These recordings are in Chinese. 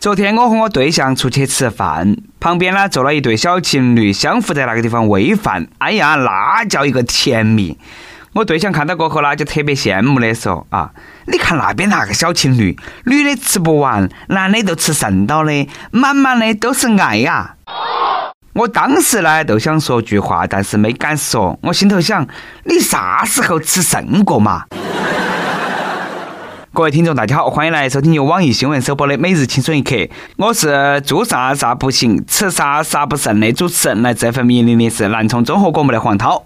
昨天我和我对象出去吃饭，旁边呢坐了一对小情侣，相互在那个地方喂饭。哎呀，那叫一个甜蜜！我对象看到过后呢，就特别羡慕的说：“啊，你看那边那个小情侣，女的吃不完，男的都吃剩到的，满满的都是爱呀！”我当时呢都想说句话，但是没敢说。我心头想：你啥时候吃剩过嘛？各位听众，大家好，欢迎来收听由网易新闻首播的《每日轻松一刻》，我是做啥啥不行，吃啥啥不剩的主持人。来这份命令的是南充综合广播的黄涛。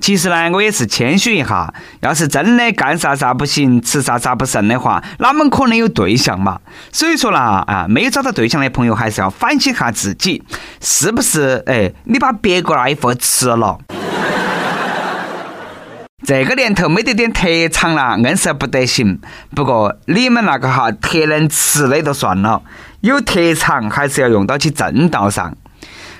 其实呢，我也是谦虚一下，要是真的干啥啥不行，吃啥啥不剩的话，哪么可能有对象嘛？所以说啦，啊，没有找到对象的朋友，还是要反省下自己，是不是？哎，你把别个那一份吃了。这个年头没得点特长了，硬是不得行。不过你们那个哈特能吃的就算了，有特长还是要用到起正道上。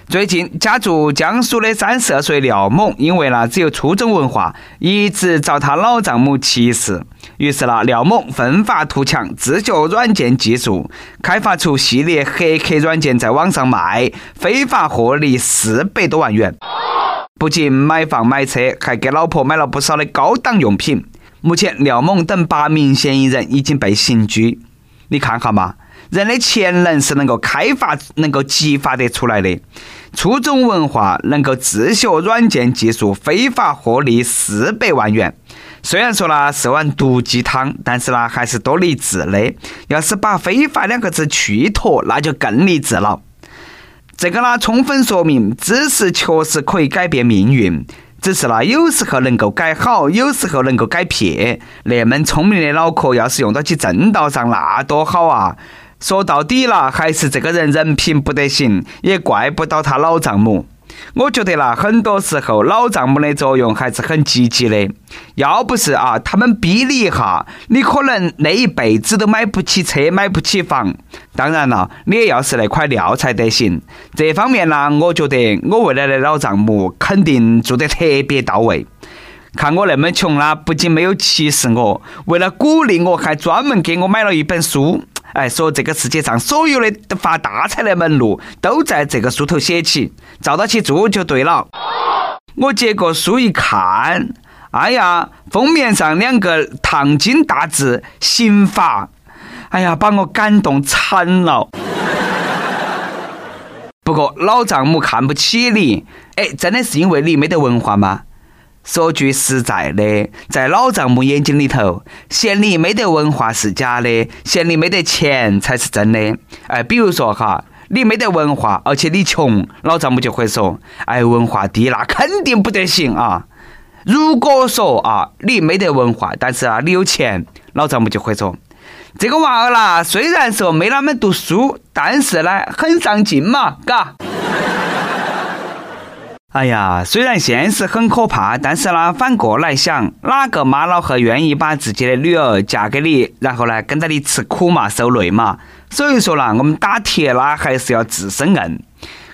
最近家住江苏的三十二岁廖某，因为呢只有初中文化，一直遭他老丈母歧视。于是呢，廖某奋发图强，自学软件技术，开发出系列黑客软件，在网上卖，非法获利四百多万元。不仅买房买车，还给老婆买了不少的高档用品。目前，廖某等八名嫌疑人已经被刑拘。你看哈嘛，人的潜能是能够开发、能够激发得出来的。初中文化能够自学软件技术，非法获利四百万元。虽然说呢是碗毒鸡汤，但是呢还是多励志的。要是把“非法”两个字去脱，那就更励志了。这个呢，充分说明知识确实可以改变命运，只是呢，有时候能够改好，有时候能够改撇。那么聪明的脑壳，要是用到起正道上，那多好啊！说到底了，还是这个人人品不得行，也怪不到他老丈母。我觉得啦，很多时候老丈母的作用还是很积极的。要不是啊，他们逼你一下，你可能那一辈子都买不起车，买不起房。当然了，你也要是那块料才得行。这方面呢，我觉得我未来的老丈母肯定做得特别到位。看我那么穷啦，不仅没有歧视我，为了鼓励我，还专门给我买了一本书。哎，说这个世界上所有的发大财的门路都在这个书头写起，照到起做就对了。我接过书一看，哎呀，封面上两个烫金大字“刑法”，哎呀，把我感动惨了。不过老丈母看不起你，哎，真的是因为你没得文化吗？说句实在的，在老丈母眼睛里头，嫌你没得文化是假的，嫌你没得钱才是真的。哎，比如说哈，你没得文化，而且你穷，老丈母就会说：“哎，文化低那肯定不得行啊。”如果说啊，你没得文化，但是啊你有钱，老丈母就会说：“这个娃儿啦，虽然说没那么读书，但是呢很上进嘛，嘎。”哎呀，虽然现实很可怕，但是呢，反过来想，哪个妈老汉愿意把自己的女儿嫁给你，然后呢，跟着你吃苦嘛，受累嘛？所以说啦，我们打铁啦，还是要自身硬。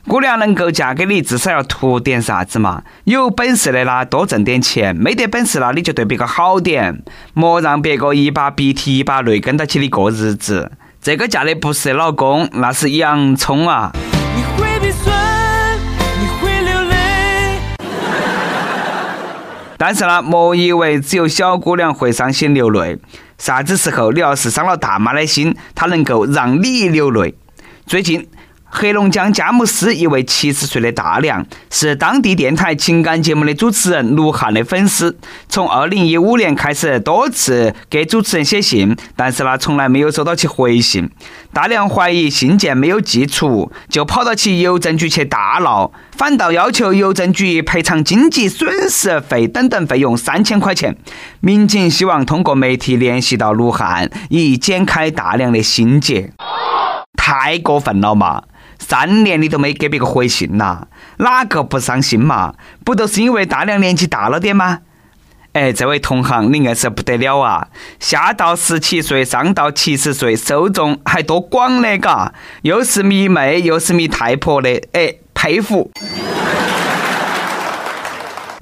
姑娘能够嫁给你，至少要图点啥子嘛？有本事的啦，多挣点钱；没得本事啦，你就对别个好点，莫让别个一把鼻涕一把泪跟到起你过日子。这个嫁的不是老公，那是洋葱啊！但是呢，莫以为只有小姑娘会伤心流泪，啥子时候你要是伤了大妈的心，她能够让你流泪。最近。黑龙江佳木斯一位七十岁的大娘是当地电台情感节目的主持人卢汉的粉丝，从二零一五年开始多次给主持人写信，但是呢从来没有收到其回信。大娘怀疑信件没有寄出，就跑到其邮政局去大闹，反倒要求邮政局赔偿经济损失费等等费用三千块钱。民警希望通过媒体联系到卢汉，以解开大娘的心结。太过分了嘛！三年你都没给别个回信呐，哪个不伤心嘛？不都是因为大娘年纪大了点吗？哎，这位同行，你硬是不得了啊！下到十七岁，上到七十岁，受众还多广的嘎，又是迷妹，又是迷太婆的，哎，佩服。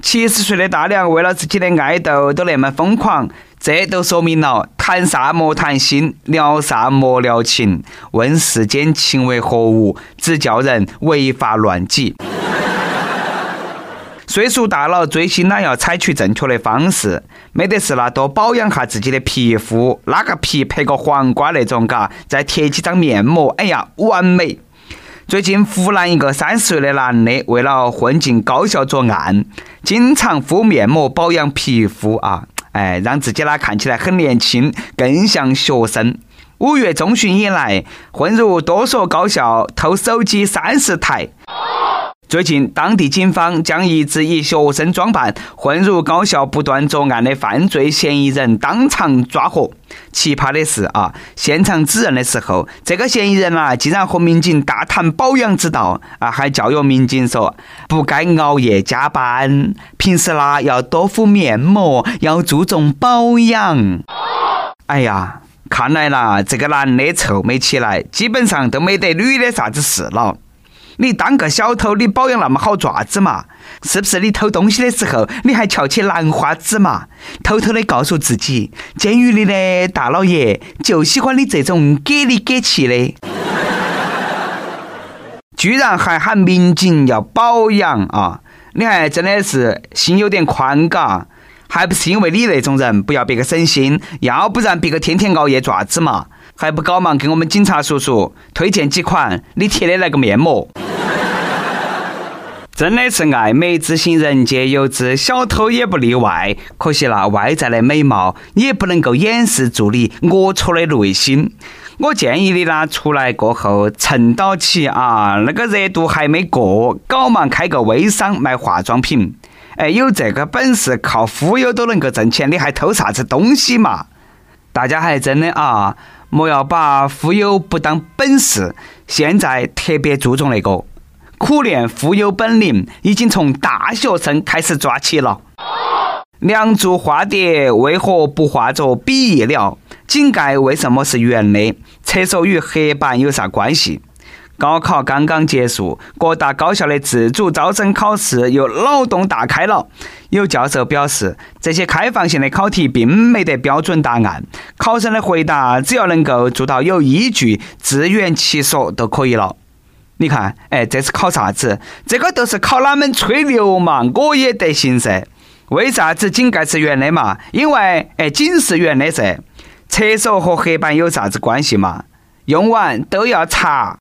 七十岁的大娘为了自己的爱豆都那么疯狂，这都说明了谈啥莫谈心，聊啥莫聊情，问世间情为何物，只叫人违法乱纪。岁数大了，追星呢要采取正确的方式，没得事啦，多保养下自己的皮肤，拉个皮拍个黄瓜那种，嘎，再贴几张面膜，哎呀，完美。最近湖南一个三十岁的男的，为了混进高校作案，经常敷面膜保养皮肤啊，哎，让自己呢看起来很年轻，更像学生。五月中旬以来，混入多所高校偷手机三十台。最近，当地警方将一直以学生装扮混入高校不断作案的犯罪嫌疑人当场抓获。奇葩的是啊，现场指认的时候，这个嫌疑人啊，竟然和民警大谈保养之道啊，还教育民警说不该熬夜加班，平时啦要多敷面膜，要注重保养。哎呀，看来啦，这个男的臭美起来，基本上都没得女的啥子事了。你当个小偷，你保养那么好爪子嘛？是不是你偷东西的时候，你还翘起兰花指嘛？偷偷的告诉自己，监狱里的大老爷就喜欢你这种给里给气的，居然还喊民警要保养啊！你还真的是心有点宽嘎，还不是因为你那种人，不要别个省心，要不然别个天天熬夜爪子嘛？还不搞忙给我们警察叔叔推荐几款你贴的那个面膜？真的是爱美之心，人皆有之，小偷也不例外。可惜那外在的美貌也不能够掩饰住你龌龊的内心。我建议你呢，出来过后趁到起啊，那个热度还没过，搞忙开个微商卖化妆品。哎，有这个本事，靠忽悠都能够挣钱，你还偷啥子东西嘛？大家还真的啊，莫要把忽悠不当本事。现在特别注重那个。苦练忽悠本领，已经从大学生开始抓起了。梁祝化蝶为何不化作比翼鸟？井盖为什么是圆的？厕所与黑板有啥关系？高考刚刚结束，各大高校的自主招生考试又脑洞大开了。有教授表示，这些开放性的考题并没得标准答案，考生的回答只要能够做到有依据、自圆其说就可以了。你看，哎，这是考啥子？这个都是考哪们吹牛嘛？我也得行噻。为啥子井盖是圆的嘛？因为，哎，井是圆的噻。厕所和黑板有啥子关系嘛？用完都要擦。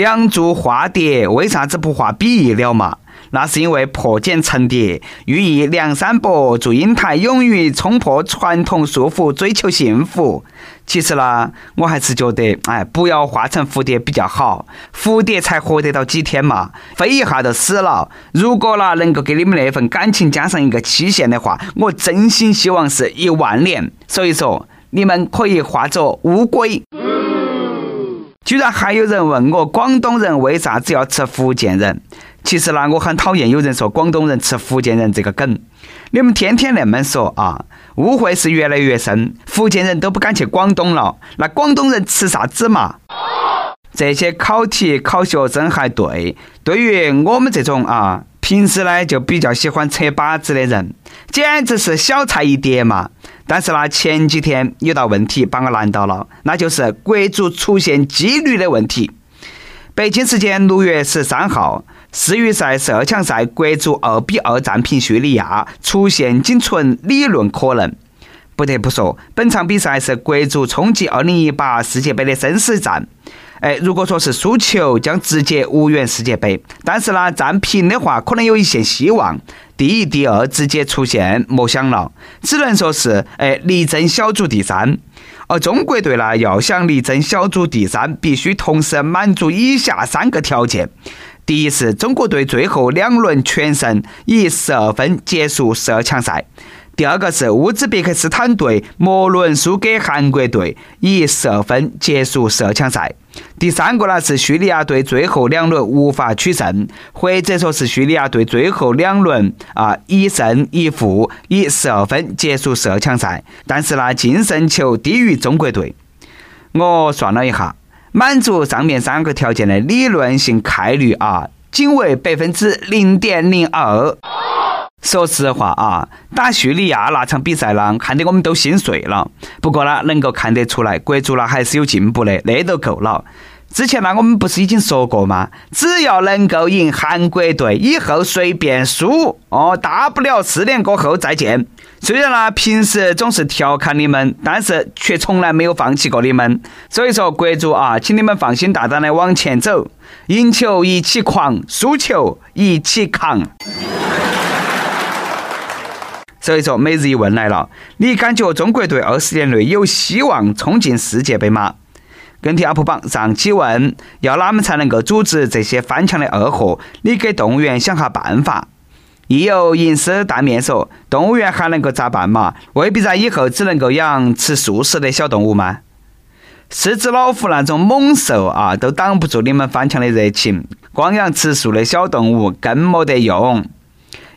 梁祝化蝶为啥子不化比翼鸟嘛？那是因为破茧成蝶，寓意梁山伯、祝英台勇于冲破传统束缚，追求幸福。其实呢，我还是觉得，哎，不要化成蝴蝶比较好。蝴蝶才活得到几天嘛，飞一下就死了。如果呢，能够给你们那份感情加上一个期限的话，我真心希望是一万年。所以说，你们可以化作乌龟。居然还有人问我，广东人为啥子要吃福建人？其实呢，我很讨厌有人说广东人吃福建人这个梗。你们天天那么说啊，误会是越来越深。福建人都不敢去广东了，那广东人吃啥子嘛？这些考题考学生还对，对于我们这种啊，平时呢就比较喜欢扯把子的人，简直是小菜一碟嘛。但是呢，前几天有道问题把我难到了，那就是国足出现纪律的问题。北京时间六月十三号。世预赛十二强赛，国足二比二战平叙利亚，出现仅存理论可能。不得不说，本场比赛是国足冲击二零一八世界杯的生死战。哎，如果说是输球，将直接无缘世界杯；但是呢，战平的话，可能有一线希望。第一、第二直接出现，莫想了，只能说是哎力争小组第三。而中国队呢，要想力争小组第三，必须同时满足以下三个条件。第一是中国队最后两轮全胜，以十二分结束十二强赛；第二个是乌兹别克斯坦队末轮输给韩国队，以十二分结束十二强赛；第三个呢是叙利亚队最后两轮无法取胜，或者说是叙利亚队最后两轮啊一胜一负，以十二分结束十二强赛。但是呢，净胜球低于中国队。我算了一下。满足上面三个条件的理论性概率啊，仅为百分之零点零二。说实话啊，打叙利亚那场比赛呢，看得我们都心碎了。不过呢，能够看得出来，国足呢还是有进步的，那都够了。之前呢，我们不是已经说过吗？只要能够赢韩国队，以后随便输哦，大不了四年过后再见。虽然呢，平时总是调侃你们，但是却从来没有放弃过你们。所以说，国足啊，请你们放心大胆的往前走，赢球一起狂，输球一起扛。所以说，每日一问来了，你感觉中国队二十年内有希望冲进世界杯吗？跟帖 UP 榜上期问：要哪们才能够阻止这些翻墙的二货？你给动物园想下办法。亦有吟诗大面说：动物园还能够咋办嘛？未必在以后只能够养吃素食的小动物吗？狮子、老虎那种猛兽啊，都挡不住你们翻墙的热情。光养吃素的小动物更没得用。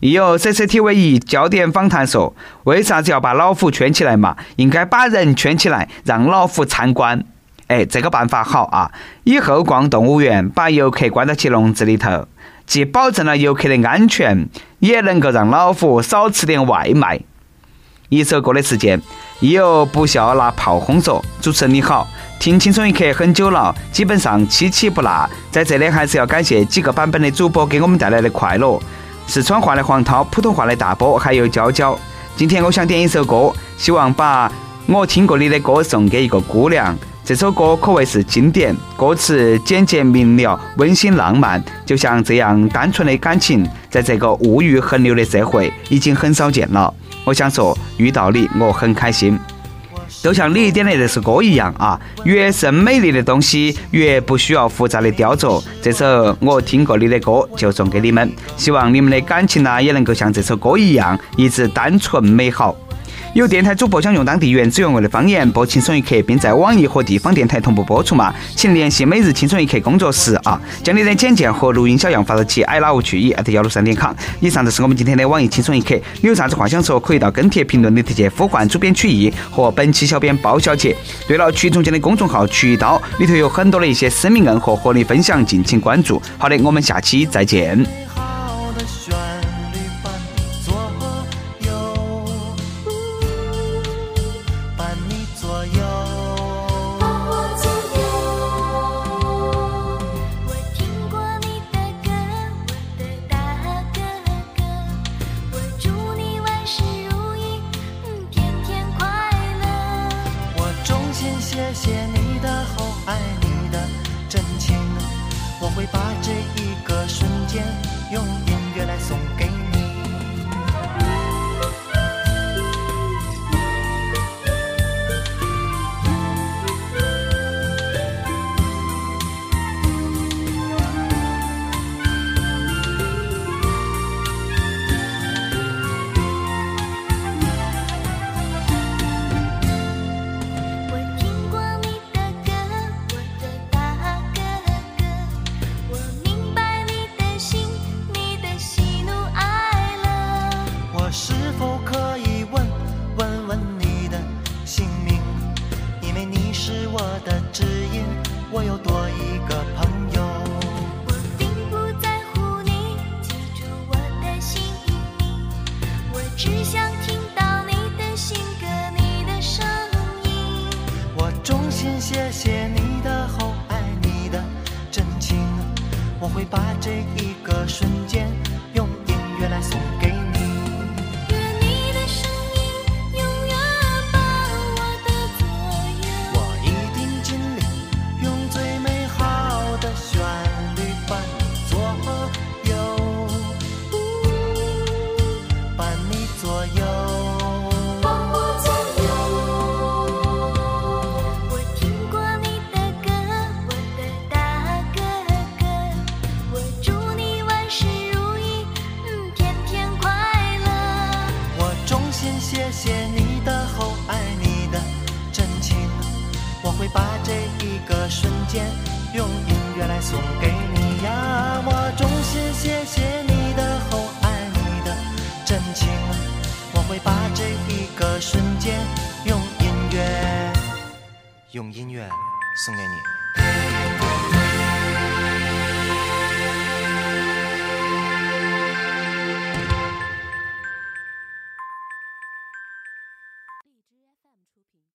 亦有 CCTV 一焦点访谈说：为啥子要把老虎圈起来嘛？应该把人圈起来，让老虎参观。哎，这个办法好啊！以后逛动物园，把游客关到起笼子里头，既保证了游客的安全，也能够让老虎少吃点外卖。一首歌的时间，亦有不笑拿炮轰说：“主持人你好，听轻松一刻很久了，基本上期期不落。在这里还是要感谢几个版本的主播给我们带来的快乐：四川话的黄涛、普通话的大波，还有娇娇。今天我想点一首歌，希望把我听过你的歌送给一个姑娘。”这首歌可谓是经典，歌词简洁明了，温馨浪漫，就像这样单纯的感情，在这个物欲横流的社会已经很少见了。我想说，遇到你我很开心，就像你点的这首歌一样啊，越是美丽的东西，越不需要复杂的雕琢。这首我听过你的歌，就送给你们，希望你们的感情呢，也能够像这首歌一样，一直单纯美好。有电台主播想用当地原汁原味的方言播《轻松一刻》，并在网易和地方电台同步播出嘛？请联系每日《轻松一刻》工作室啊，将你的简介和录音小样发到其 i love 去以幺六三点 com。以上就是我们今天的网易《轻松一刻》，你有啥子话想说，可以到跟帖评论里直接呼唤主编曲艺和本期小编包小姐。对了，曲总监的公众号“曲一刀”里头有很多的一些私密硬货和你分享，敬请关注。好。的，我们下期再见。我把这一个瞬间用音乐来送给你呀，我衷心谢谢你的厚爱，你的真情，我会把这一个瞬间用音乐，用音乐送给你。